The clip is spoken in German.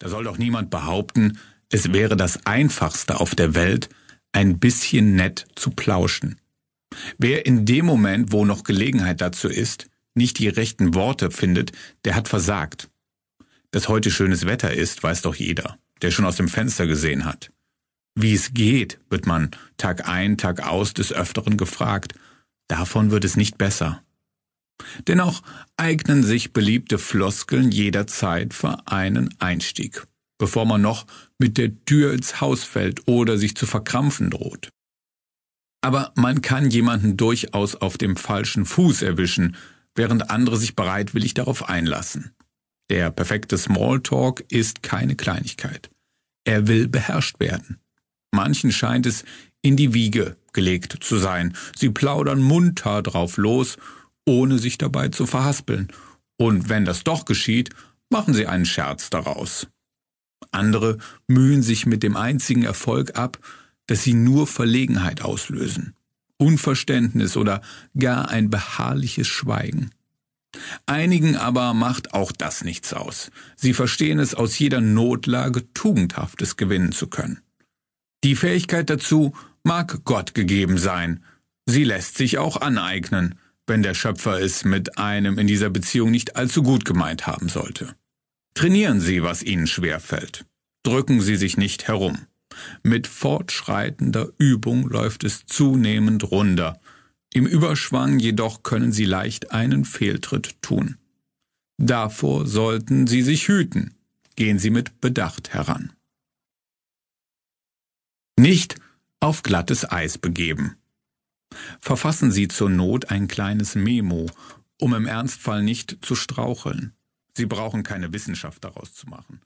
Da soll doch niemand behaupten, es wäre das Einfachste auf der Welt, ein bisschen nett zu plauschen. Wer in dem Moment, wo noch Gelegenheit dazu ist, nicht die rechten Worte findet, der hat versagt. Dass heute schönes Wetter ist, weiß doch jeder, der schon aus dem Fenster gesehen hat. Wie es geht, wird man Tag ein, Tag aus des Öfteren gefragt. Davon wird es nicht besser. Dennoch eignen sich beliebte Floskeln jederzeit für einen Einstieg, bevor man noch mit der Tür ins Haus fällt oder sich zu verkrampfen droht. Aber man kann jemanden durchaus auf dem falschen Fuß erwischen, während andere sich bereitwillig darauf einlassen. Der perfekte Smalltalk ist keine Kleinigkeit. Er will beherrscht werden. Manchen scheint es in die Wiege gelegt zu sein. Sie plaudern munter drauf los, ohne sich dabei zu verhaspeln. Und wenn das doch geschieht, machen sie einen Scherz daraus. Andere mühen sich mit dem einzigen Erfolg ab, dass sie nur Verlegenheit auslösen, Unverständnis oder gar ein beharrliches Schweigen. Einigen aber macht auch das nichts aus. Sie verstehen es aus jeder Notlage Tugendhaftes gewinnen zu können. Die Fähigkeit dazu mag Gott gegeben sein. Sie lässt sich auch aneignen, wenn der Schöpfer es mit einem in dieser Beziehung nicht allzu gut gemeint haben sollte. Trainieren Sie, was Ihnen schwerfällt. Drücken Sie sich nicht herum. Mit fortschreitender Übung läuft es zunehmend runder. Im Überschwang jedoch können Sie leicht einen Fehltritt tun. Davor sollten Sie sich hüten. Gehen Sie mit Bedacht heran. Nicht auf glattes Eis begeben. Verfassen Sie zur Not ein kleines Memo, um im Ernstfall nicht zu straucheln. Sie brauchen keine Wissenschaft daraus zu machen.